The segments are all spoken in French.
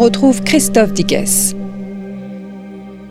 Retrouve Christophe Dickès.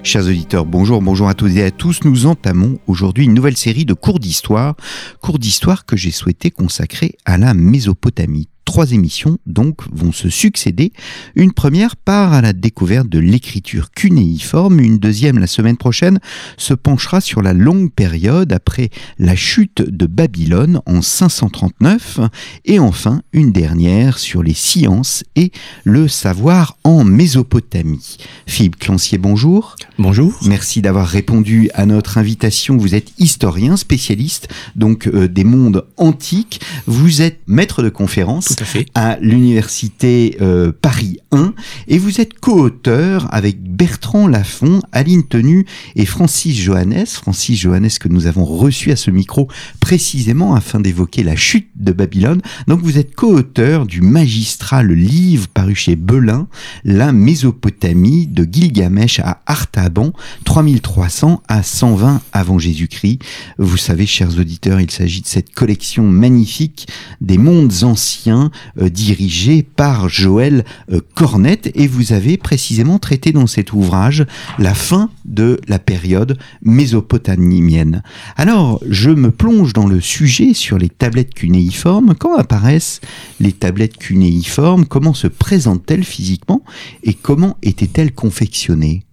Chers auditeurs, bonjour, bonjour à toutes et à tous. Nous entamons aujourd'hui une nouvelle série de cours d'histoire, cours d'histoire que j'ai souhaité consacrer à la Mésopotamie trois émissions donc vont se succéder. Une première part à la découverte de l'écriture cunéiforme, une deuxième la semaine prochaine se penchera sur la longue période après la chute de Babylone en 539 et enfin une dernière sur les sciences et le savoir en Mésopotamie. Philippe Clancier, bonjour. Bonjour. Merci d'avoir répondu à notre invitation. Vous êtes historien, spécialiste donc euh, des mondes antiques. Vous êtes maître de conférence à, l'université euh, Paris 1 et vous êtes co-auteur avec Bertrand Lafont, Aline Tenu et Francis Johannes. Francis Johannes que nous avons reçu à ce micro précisément afin d'évoquer la chute de Babylone. Donc vous êtes co-auteur du magistral livre paru chez Belin, La Mésopotamie de Gilgamesh à Artaban, 3300 à 120 avant Jésus-Christ. Vous savez, chers auditeurs, il s'agit de cette collection magnifique des mondes anciens euh, dirigé par Joël euh, Cornette et vous avez précisément traité dans cet ouvrage la fin de la période mésopotamienne. Alors, je me plonge dans le sujet sur les tablettes cunéiformes. Quand apparaissent les tablettes cunéiformes Comment se présentent-elles physiquement et comment étaient-elles confectionnées?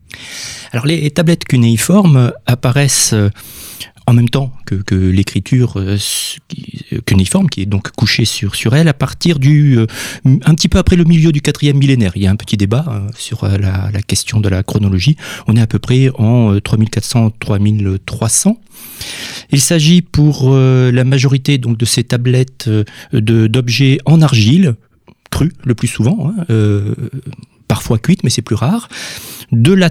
Alors les tablettes cunéiformes apparaissent euh, en même temps que, l'écriture euh, cuniforme qui est donc couchée sur, sur elle, à partir du euh, un petit peu après le milieu du quatrième millénaire. Il y a un petit débat hein, sur euh, la, question de la chronologie. On est à peu près en 3400-3300. Il s'agit pour la majorité donc de ces tablettes d'objets en argile, crus le plus souvent, hein, parfois cuites, mais c'est plus rare, de la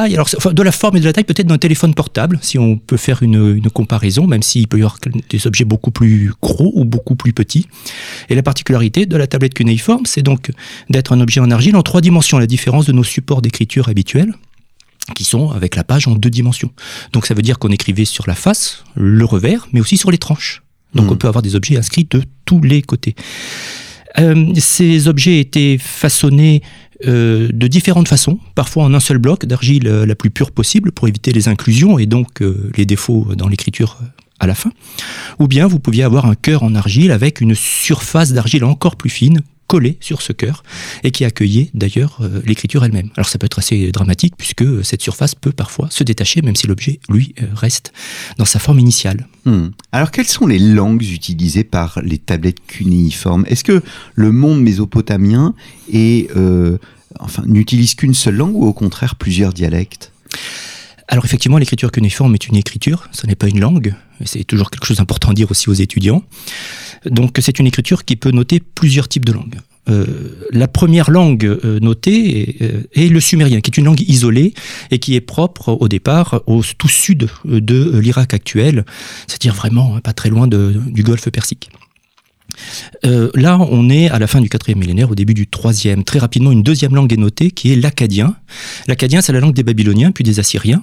alors de la forme et de la taille peut-être d'un téléphone portable, si on peut faire une, comparaison, même s'il peut y avoir des objets beaucoup plus gros ou beaucoup plus petits. Et la particularité de la tablette cunéiforme, c'est donc d'être un objet en argile en trois dimensions, la différence de nos supports d'écriture habituels qui sont avec la page en deux dimensions. Donc ça veut dire qu'on écrivait sur la face, le revers, mais aussi sur les tranches. Donc hmm. on peut avoir des objets inscrits de tous les côtés. Euh, ces objets étaient façonnés euh, de différentes façons, parfois en un seul bloc d'argile euh, la plus pure possible pour éviter les inclusions et donc les défauts dans l'écriture à la fin. Ou bien vous pouviez avoir un cœur en argile avec une surface d'argile encore plus fine collé sur ce cœur et qui accueillait d'ailleurs euh, l'écriture elle-même. Alors ça peut être assez dramatique puisque cette surface peut parfois se détacher même si l'objet, lui, euh, reste dans sa forme initiale. Hmm. Alors quelles sont les langues utilisées par les tablettes cunéiformes Est-ce que le monde mésopotamien euh, enfin, n'utilise qu'une seule langue ou au contraire plusieurs dialectes? Alors effectivement, l'écriture cunéiforme est une écriture, ce n'est pas une langue, c'est toujours quelque chose d'important à dire aussi aux étudiants. Donc c'est une écriture qui peut noter plusieurs types de langues. Euh, la première langue euh, notée euh, est, le sumérien, qui est une langue isolée et qui est propre au départ au tout sud de l'Irak actuel, c'est-à-dire vraiment hein, pas très loin du golfe Persique. là, on est à la fin du quatrième millénaire, au début du troisième. Très rapidement, une deuxième langue est notée, qui est l'akkadien. L'akkadien, c'est la langue des Babyloniens, puis des Assyriens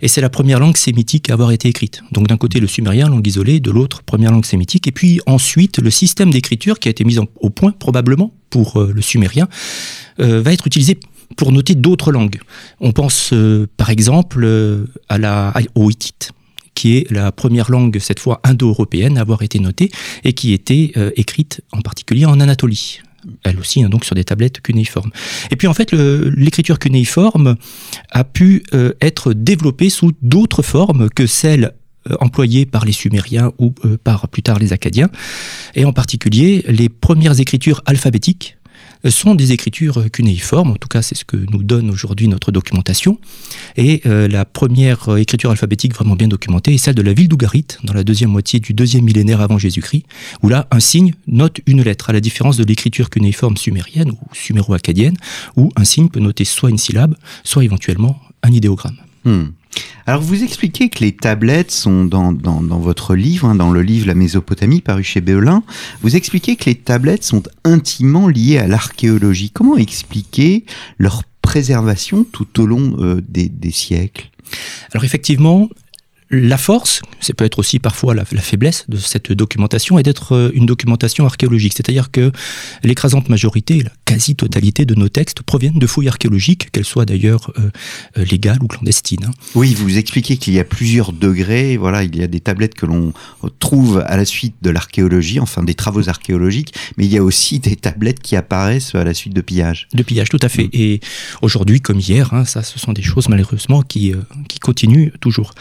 et c'est la première langue sémitique à avoir été écrite. Donc d'un côté le sumérien, langue isolée, de l'autre première langue sémitique, et puis ensuite le système d'écriture qui a été mis au point probablement pour euh, le sumérien euh, va être utilisé pour noter d'autres langues. On pense euh, par exemple à la, au hittite qui est la première langue, cette fois indo-européenne, à avoir été notée et qui était écrite en particulier en Anatolie elle aussi, hein, donc sur des tablettes cunéiformes. Et puis en fait, l'écriture cunéiforme a pu euh, être développée sous d'autres formes que celles euh, employées par les Sumériens ou euh, par plus tard les Acadiens, et en particulier les premières écritures alphabétiques sont des écritures cunéiformes, en tout cas c'est ce que nous donne aujourd'hui notre documentation. Et la première écriture alphabétique vraiment bien documentée est celle de la ville d'Ougarit, dans la deuxième moitié du deuxième millénaire avant Jésus-Christ, où là un signe note une lettre, à la différence de l'écriture cunéiforme sumérienne ou suméro-acadienne, où un signe peut noter soit une syllabe, soit éventuellement un idéogramme. Hmm. Alors vous expliquez que les tablettes sont dans, dans, votre livre, hein, dans le livre La Mésopotamie paru chez Béolin, vous expliquez que les tablettes sont intimement liées à l'archéologie. Comment expliquer leur préservation tout au long euh, des, des siècles? Alors effectivement, la force, c'est peut être aussi parfois la, faiblesse de cette documentation, est d'être euh, une documentation archéologique. C'est-à-dire que l'écrasante majorité, la quasi-totalité de nos textes proviennent de fouilles archéologiques, qu'elles soient d'ailleurs euh, euh, légales ou clandestines. Hein. Oui, vous expliquez qu'il y a plusieurs degrés. Voilà, il y a des tablettes que l'on trouve à la suite de l'archéologie, enfin des travaux archéologiques, mais il y a aussi des tablettes qui apparaissent à la suite de pillages. De pillages, tout à fait. Mm. Et aujourd'hui, comme hier, hein, ça, ce sont des choses malheureusement qui, qui continuent toujours.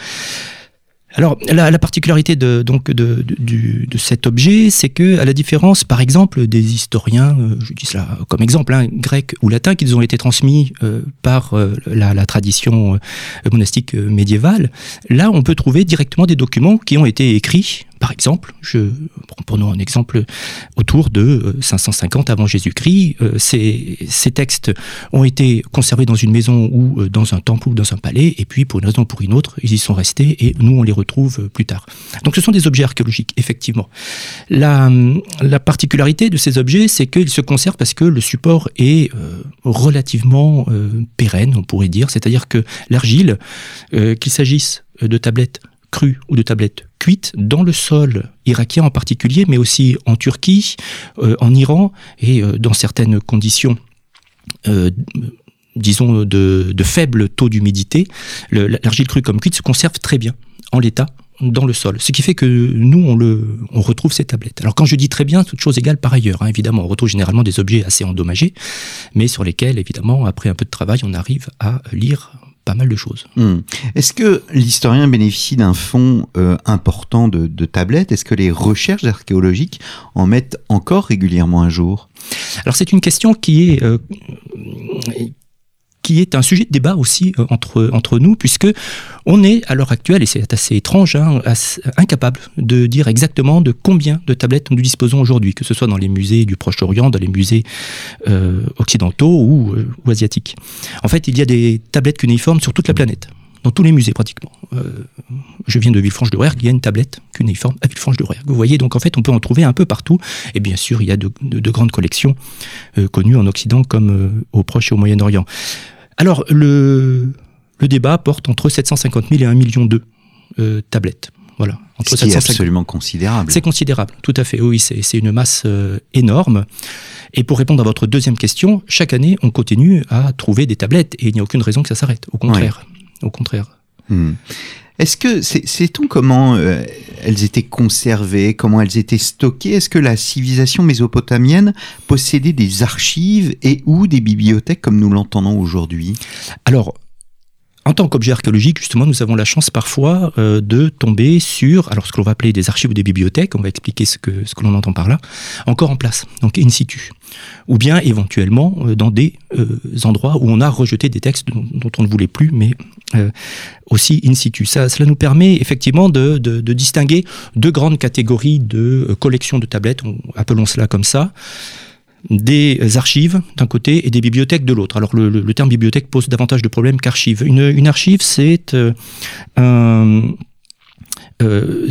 Alors, la, particularité de, donc de, cet objet, c'est que, à la différence, par exemple, des historiens, euh, je dis cela comme exemple, hein, grecs ou latins, qui ont été transmis euh, par euh, la, tradition monastique médiévale, là, on peut trouver directement des documents qui ont été écrits par exemple, je, prenons un exemple autour de 550 euh, avant Jésus-Christ, euh, ces, ces, textes ont été conservés dans une maison ou euh, dans un temple ou dans un palais, et puis pour une raison ou pour une autre, ils y sont restés et nous on les retrouve plus tard. Donc ce sont des objets archéologiques, effectivement. La, la particularité de ces objets, c'est qu'ils se conservent parce que le support est relativement pérenne, on pourrait dire, c'est-à-dire que l'argile, qu'il s'agisse de tablettes crues ou de tablettes cuites dans le sol irakien en particulier, mais aussi en Turquie, euh, en Iran et euh, dans certaines conditions. Euh, disons de, faible taux d'humidité, l'argile crue comme cuite se conserve très bien en l'état dans le sol. Ce qui fait que nous, on, le, on retrouve ces tablettes. Alors quand je dis très bien, toute chose égale par ailleurs. Hein, évidemment, on retrouve généralement des objets assez endommagés, mais sur lesquels, évidemment, après un peu de travail, on arrive à lire pas mal de choses. Hmm. Est-ce que l'historien bénéficie d'un fonds euh, important de, tablettes Est-ce que les recherches archéologiques en mettent encore régulièrement un jour? Alors c'est une question qui est, euh, qui est un sujet de débat aussi euh, entre, entre nous, puisque on est à l'heure actuelle, et c'est assez étrange, hein, incapable de dire exactement de combien de tablettes nous disposons aujourd'hui, que ce soit dans les musées du Proche-Orient, dans les musées euh, occidentaux ou, euh, asiatiques. En fait, il y a des tablettes cunéiformes sur toute la planète dans tous les musées pratiquement. je viens de Villefranche-de-Rouergue, il y a une tablette cunéiforme à Villefranche-de-Rouergue. Vous voyez, donc en fait, on peut en trouver un peu partout. Et bien sûr, il y a de, grandes collections connues en Occident comme au Proche et au Moyen-Orient. Alors, le, le débat porte entre 750 000 et 1 million de euh, tablettes. Voilà. Entre Ce qui est absolument considérable. C'est considérable, tout à fait. Oui, c'est une masse euh, énorme. Et pour répondre à votre deuxième question, chaque année, on continue à trouver des tablettes et il n'y a aucune raison que ça s'arrête. Au contraire. Au contraire. Hmm. Est-ce que sait-on comment euh, elles étaient conservées, comment elles étaient stockées? Est-ce que la civilisation mésopotamienne possédait des archives et ou des bibliothèques comme nous l'entendons aujourd'hui? Alors, en tant qu'objet archéologique, justement, nous avons la chance parfois euh, de tomber sur, alors ce que l'on va appeler des archives ou des bibliothèques, on va expliquer ce que, ce que l'on entend par là, encore en place, donc in situ. Ou bien éventuellement euh, dans des euh, endroits où on a rejeté des textes dont, on ne voulait plus, mais aussi in situ. Ça, cela nous permet effectivement de, de, de distinguer deux grandes catégories de collections de tablettes, appelons cela comme ça des archives d'un côté et des bibliothèques de l'autre. Alors le, terme bibliothèque pose davantage de problèmes qu'archive. Une, archive, c'est euh, un, euh,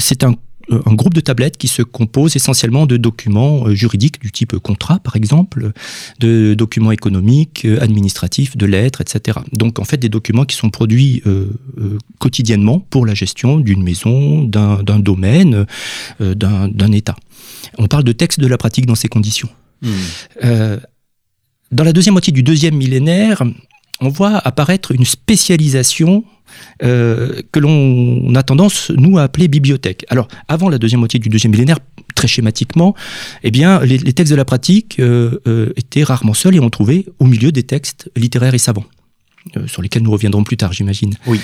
un, groupe de tablettes qui se compose essentiellement de documents euh, juridiques du type contrat, par exemple, de documents économiques, administratifs, de lettres, etc. Donc en fait des documents qui sont produits quotidiennement pour la gestion d'une maison, d'un domaine, d'un État. On parle de texte de la pratique dans ces conditions. Euh, dans la deuxième moitié du deuxième millénaire, on voit apparaître une spécialisation euh, que l'on a tendance, nous, à appeler bibliothèque. Alors, avant la deuxième moitié du deuxième millénaire, très schématiquement, eh bien, les, textes de la pratique euh, étaient rarement seuls et on trouvait au milieu des textes littéraires et savants. sur lesquels nous reviendrons plus tard, j'imagine. Oui.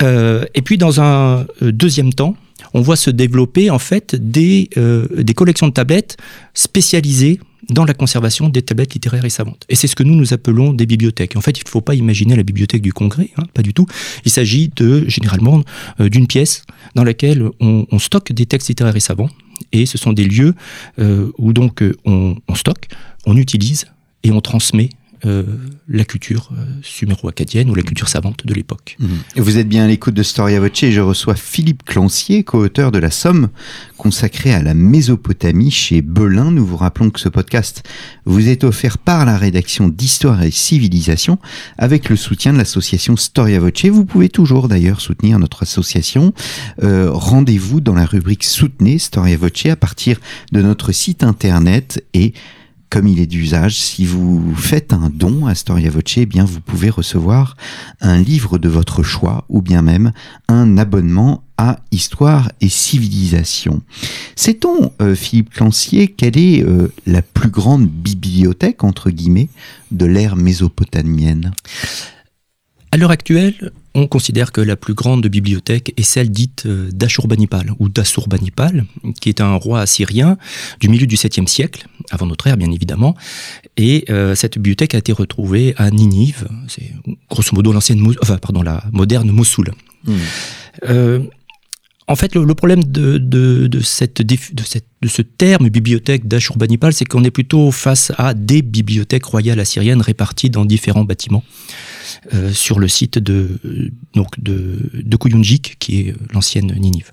et puis, dans un deuxième temps, on voit se développer en fait des, des collections de tablettes spécialisées dans la conservation des tablettes littéraires et savantes. Et c'est ce que nous nous appelons des bibliothèques. En fait, il ne faut pas imaginer la bibliothèque du Congrès, hein, pas du tout. Il s'agit de généralement euh, d'une pièce dans laquelle on, stocke des textes littéraires et savants. Et ce sont des lieux euh, où donc euh, on, on stocke, on utilise et on transmet euh, la culture euh, suméro-acadienne ou la culture savante de l'époque. Mhm. Vous êtes bien à l'écoute de Storia Voce et je reçois Philippe Clancier, co-auteur de La Somme, consacrée à la Mésopotamie chez Belin. Nous vous rappelons que ce podcast vous est offert par la rédaction d'Histoire et Civilisation avec le soutien de l'association Storia Voce. Vous pouvez toujours d'ailleurs soutenir notre association. Euh, rendez-vous dans la rubrique Soutenez Storia Voce à partir de notre site internet et comme il est d'usage, si vous faites un don à Storia Voce, eh bien vous pouvez recevoir un livre de votre choix ou bien même un abonnement à Histoire et Civilisation. Sait-on, euh, Philippe Clancier, quelle est euh, la plus grande bibliothèque, entre guillemets, de l'ère mésopotamienne? À l'heure actuelle, on considère que la plus grande bibliothèque est celle dite euh, d'Ashurbanipal ou d'Assurbanipal, qui est un roi assyrien du milieu du 7e siècle, avant notre ère bien évidemment. Et euh, cette bibliothèque a été retrouvée à Ninive, c'est grosso modo l'ancienne, enfin pardon, la moderne Mossoul. Hmm. Euh, en fait, le, problème de, de, cette, de, cette, de, ce terme bibliothèque d'Ashurbanipal, c'est qu'on est plutôt face à des bibliothèques royales assyriennes réparties dans différents bâtiments. Euh, sur le site de, donc de, de qui est l'ancienne Ninive.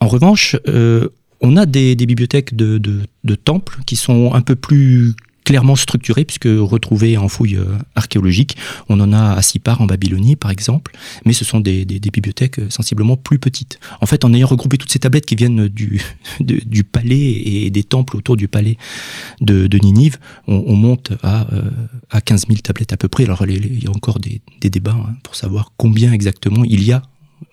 En revanche, euh, on a des, bibliothèques de, de, temples qui sont un peu plus clairement structuré puisque retrouvé en fouille euh, archéologique, on en a à Sipar en Babylonie par exemple, mais ce sont des, bibliothèques euh, sensiblement plus petites. En fait, en ayant regroupé toutes ces tablettes qui viennent du, palais et des temples autour du palais de, Ninive, on, monte à, euh, à 15 000 tablettes à peu près. Alors il y a encore des, débats hein, pour savoir combien exactement il y a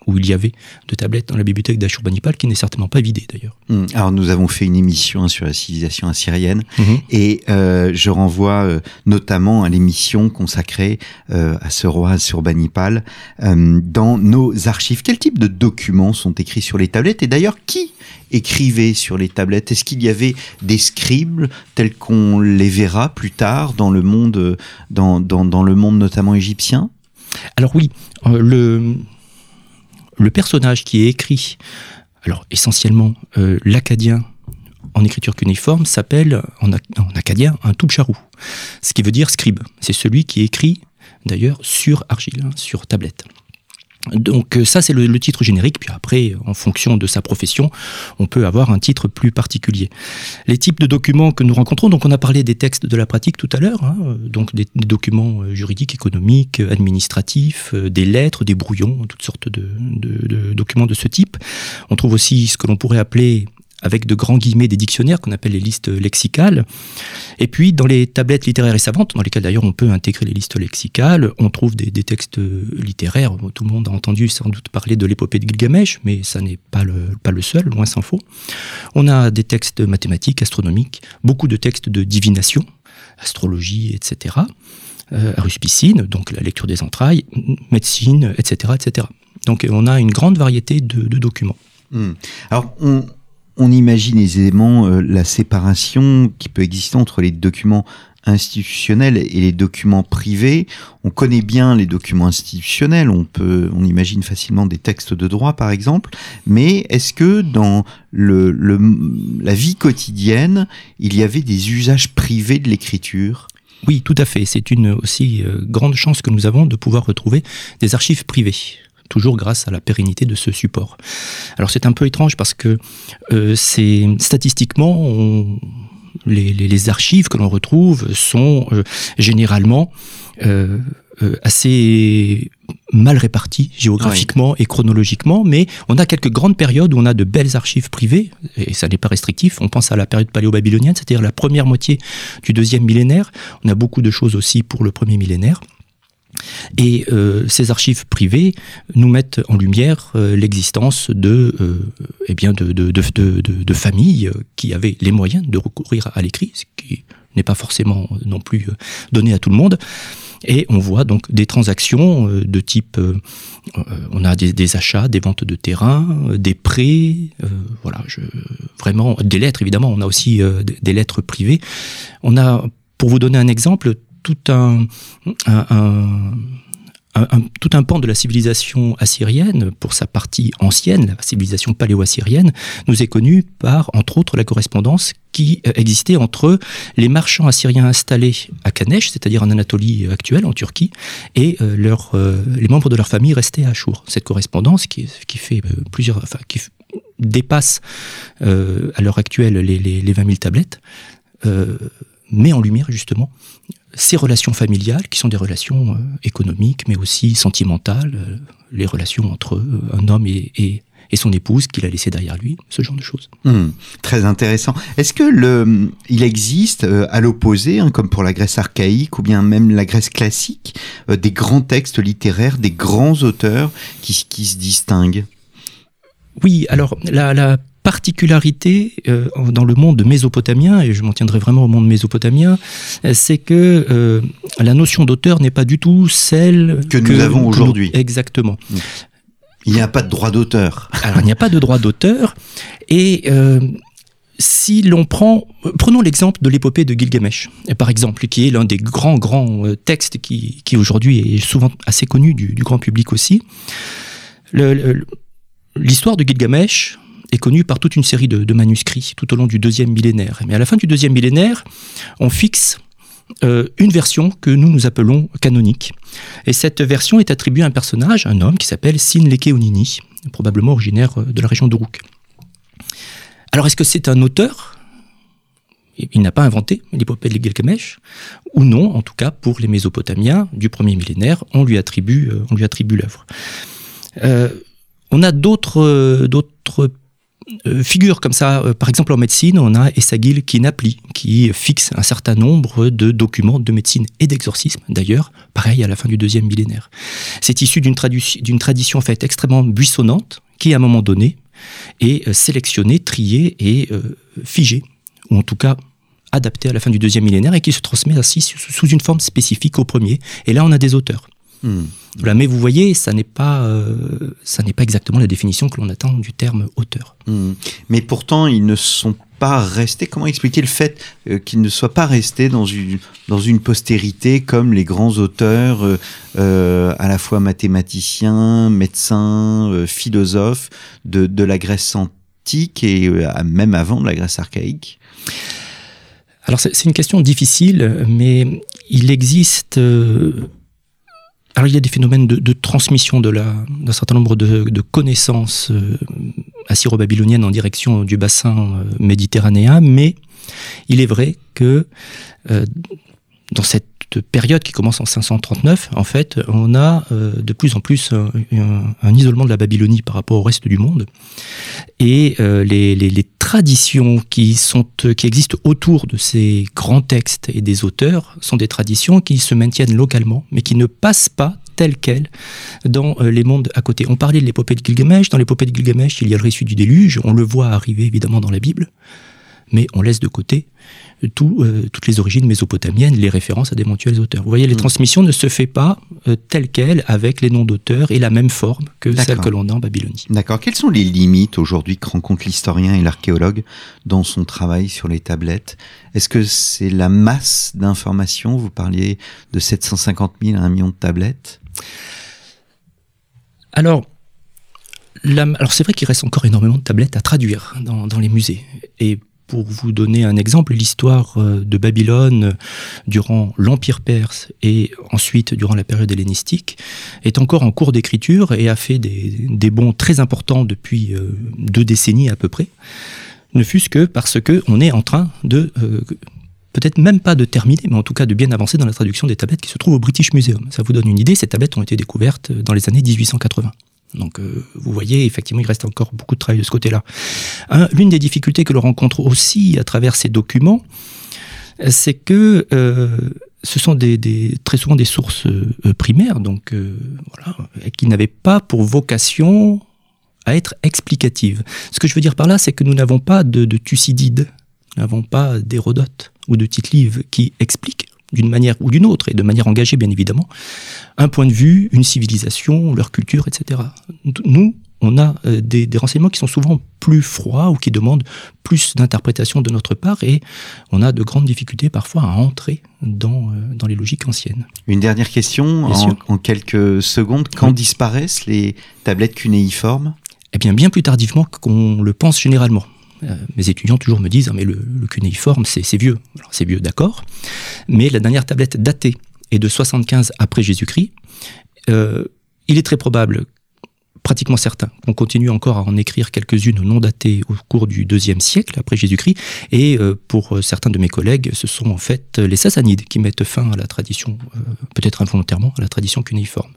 où il y avait de tablettes dans la bibliothèque d'Ashurbanipal, qui n'est certainement pas vidée d'ailleurs. Hmm. Alors nous avons fait une émission sur la civilisation assyrienne, mhm. et euh, je renvoie euh, notamment à l'émission consacrée euh, à ce roi Ashurbanipal dans nos archives. Quel type de documents sont écrits sur les tablettes? Et d'ailleurs, qui écrivait sur les tablettes? Est-ce qu'il y avait des scribes tels qu'on les verra plus tard dans le monde, dans, dans, dans le monde notamment égyptien? Alors oui, le, le personnage qui est écrit, alors essentiellement euh, l'acadien en écriture cuniforme, s'appelle en, acadien un toubcharou, ce qui veut dire scribe. C'est celui qui écrit d'ailleurs sur argile, hein, sur tablette. Donc euh, ça c'est le, titre générique, puis après en fonction de sa profession, on peut avoir un titre plus particulier. Les types de documents que nous rencontrons, donc on a parlé des textes de la pratique tout à l'heure, hein, donc des, documents euh, juridiques, économiques, administratifs, euh, des lettres, des brouillons, toutes sortes de documents de ce type. On trouve aussi ce que l'on pourrait appeler avec de grands guillemets des dictionnaires qu'on appelle les listes lexicales. Et puis dans les tablettes littéraires et savantes, dans lesquelles d'ailleurs on peut intégrer les listes lexicales, on trouve des, textes littéraires. Tout le monde a entendu sans doute parler de l'épopée de Gilgamesh, mais ça n'est pas le, seul, loin s'en faut. On a des textes mathématiques, astronomiques, beaucoup de textes de divination, astrologie, etc. Euh, aruspicine, donc la lecture des entrailles, médecine, etc., etc. Donc on a une grande variété de, documents. Hmm. Alors on imagine aisément euh, la séparation qui peut exister entre les documents institutionnels et les documents privés. On connaît bien les documents institutionnels, on peut, on imagine facilement des textes de droit par exemple, mais est-ce que dans le, la vie quotidienne, il y avait des usages privés de l'écriture? Oui, tout à fait. C'est une aussi euh, grande chance que nous avons de pouvoir retrouver des archives privées toujours grâce à la pérennité de ce support. Alors c'est un peu étrange parce que euh, c'est statistiquement les, archives que l'on retrouve sont euh, généralement euh, assez mal réparties géographiquement et chronologiquement, mais on a quelques grandes périodes où on a de belles archives privées, et ça n'est pas restrictif. On pense à la période paléo-babylonienne, c'est-à-dire la première moitié du deuxième millénaire. On a beaucoup de choses aussi pour le premier millénaire. Et euh, ces archives privées nous mettent en lumière euh, l'existence de, euh, eh bien de, de, de, familles qui avaient les moyens de recourir à l'écrit, ce qui n'est pas forcément non plus donné à tout le monde. Et on voit donc des transactions de type, on a des, achats, des ventes de terrain, des prêts, voilà, je, vraiment des lettres évidemment. On a aussi des lettres privées. On a, pour vous donner un exemple, tout un, pan de la civilisation assyrienne, pour sa partie ancienne, la civilisation paléo-assyrienne, nous est connu par, entre autres, la correspondance qui euh, existait entre les marchands assyriens installés à Kanesh, c'est-à-dire en Anatolie actuelle, en Turquie, et euh, euh, les membres de leur famille restés à Achour. Cette correspondance qui, qui fait plusieurs, enfin, qui dépasse à l'heure actuelle les, les, 20 000 tablettes, met en lumière justement ces relations familiales, qui sont des relations euh, économiques, mais aussi sentimentales, euh, les relations entre euh, un homme et, et, son épouse qu'il a laissé derrière lui, ce genre de choses. Hmm, très intéressant. Est-ce que le, il existe, à l'opposé, hein, comme pour la Grèce archaïque ou bien même la Grèce classique, des grands textes littéraires, des grands auteurs qui, qui se distinguent? Oui, alors la, la particularité euh, dans le monde mésopotamien, et je m'en tiendrai vraiment au monde mésopotamien, euh, c'est que euh, la notion d'auteur n'est pas du tout celle que, nous avons aujourd'hui. Exactement. Il n'y a pas de droit d'auteur. Alors il n'y a pas de droit d'auteur, et si l'on prend, prenons l'exemple de l'épopée de Gilgamesh, par exemple, qui est l'un des grands, grands textes qui, qui aujourd'hui est souvent assez connu du, grand public aussi. L'histoire de Gilgamesh, est connu par toute une série de, manuscrits tout au long du deuxième millénaire. Mais à la fin du deuxième millénaire, on fixe euh, une version que nous nous appelons canonique. Et cette version est attribuée à un personnage, un homme qui s'appelle Sin Lekeonini, probablement originaire euh, de la région d'Uruk. Alors est-ce que c'est un auteur? Il n'a pas inventé l'épopée de Gilgamesh, ou non, en tout cas pour les Mésopotamiens du premier millénaire, on lui attribue, euh, on lui attribue l'œuvre. on a d'autres euh, figure comme ça, euh, par exemple en médecine, on a Essagil Kinapli, qui fixe un certain nombre de documents de médecine et d'exorcisme, d'ailleurs, pareil à la fin du deuxième millénaire. C'est issu d'une tradition en fait extrêmement buissonnante, qui à un moment donné est euh, sélectionnée, triée et figée, ou en tout cas adaptée à la fin du deuxième millénaire, et qui se transmet ainsi sous une forme spécifique au premier. Et là, on a des auteurs. Hmm. mais vous voyez, ça n'est pas, euh, ça n'est pas exactement la définition que l'on attend du terme auteur. Hmm. Mais pourtant, ils ne sont pas restés. Comment expliquer le fait euh, qu'ils ne soient pas restés dans une, dans une postérité comme les grands auteurs, euh, à la fois mathématiciens, médecins, philosophes de, de, la Grèce antique et même avant de la Grèce archaïque? Alors c'est une question difficile, mais il existe alors il y a des phénomènes de, transmission d'un certain nombre de, connaissances euh, assyro-babyloniennes en direction du bassin euh, méditerranéen, mais il est vrai que euh, dans cette période qui commence en 539, en fait, on a de plus en plus un, isolement de la Babylonie par rapport au reste du monde. Et les, traditions qui, sont, qui existent autour de ces grands textes et des auteurs sont des traditions qui se maintiennent localement, mais qui ne passent pas telles quelles dans les mondes à côté. On parlait de l'épopée de Gilgamesh. Dans l'épopée de Gilgamesh, il y a le récit du déluge. On le voit arriver évidemment dans la Bible, mais on laisse de côté euh, toutes les origines mésopotamiennes, les références à d'éventuels auteurs. Vous voyez, les mm. transmissions ne se fait pas euh, telles quelles avec les noms d'auteurs et la même forme que celle que l'on a en Babylonie. D'accord. Quelles sont les limites aujourd'hui que rencontre l'historien et l'archéologue dans son travail sur les tablettes? Est-ce que c'est la masse d'informations? Vous parliez de 750 000 à 1 million de tablettes alors, alors c'est vrai qu'il reste encore énormément de tablettes à traduire dans, dans les musées. Et pour vous donner un exemple, l'histoire euh, de Babylone euh, durant l'Empire perse et ensuite durant la période hellénistique est encore en cours d'écriture et a fait des, bons très importants depuis euh, deux décennies à peu près. Ne fût-ce que parce que on est en train de peut-être même pas de terminer, mais en tout cas de bien avancer dans la traduction des tablettes qui se trouvent au British Museum. Ça vous donne une idée, ces tablettes ont été découvertes dans les années 1880. Donc euh, vous voyez, effectivement, il reste encore beaucoup de travail de ce côté-là. L'une des difficultés que l'on rencontre aussi à travers ces documents, c'est que euh, ce sont des, très souvent des sources euh, primaires, donc voilà, qui n'avaient pas pour vocation à être explicatives. Ce que je veux dire par là, c'est que nous n'avons pas de, de Thucydide, nous n'avons pas d'Hérodote ou de tite qui expliquent d'une manière ou d'une autre, et de manière engagée bien évidemment, un point de vue, une civilisation, leur culture, etc. Nous, on a euh, des, renseignements qui sont souvent plus froids ou qui demandent plus d'interprétation de notre part et on a de grandes difficultés parfois à entrer dans, euh, dans les logiques anciennes. Une dernière question en, quelques secondes. Quand disparaissent les tablettes cunéiformes? Eh bien, bien plus tardivement qu'on le pense généralement. Euh, mes étudiants toujours me disent ah, mais le, cunéiforme c'est vieux. C'est vieux, d'accord. Mais la dernière tablette datée est de 75 après Jésus-Christ. il est très probable pratiquement certain qu'on continue encore à en écrire quelques-unes non datées au cours du deuxième siècle après Jésus-Christ. Et euh, pour euh, certains de mes collègues, ce sont en fait les Sassanides qui mettent fin à la tradition, euh, peut-être involontairement, à la tradition cunéiforme.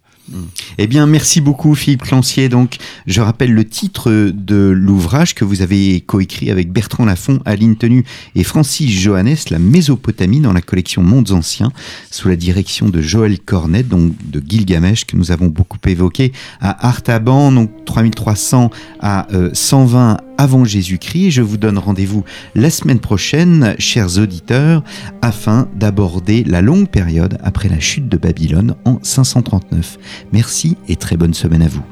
Eh bien, merci beaucoup Philippe Clancier. Donc, je rappelle le titre de l'ouvrage que vous avez coécrit avec Bertrand Lafont, Aline Tenu et Francis Johannes, La Mésopotamie dans la collection Mondes Anciens, sous la direction de Joël Cornet, donc de Gilgamesh, que nous avons beaucoup évoqué, à Artaban, donc 3300 à 120 avant Jésus-Christ. Je vous donne rendez-vous la semaine prochaine, chers auditeurs, afin d'aborder la longue période après la chute de Babylone en 539. Merci et très bonne semaine à vous.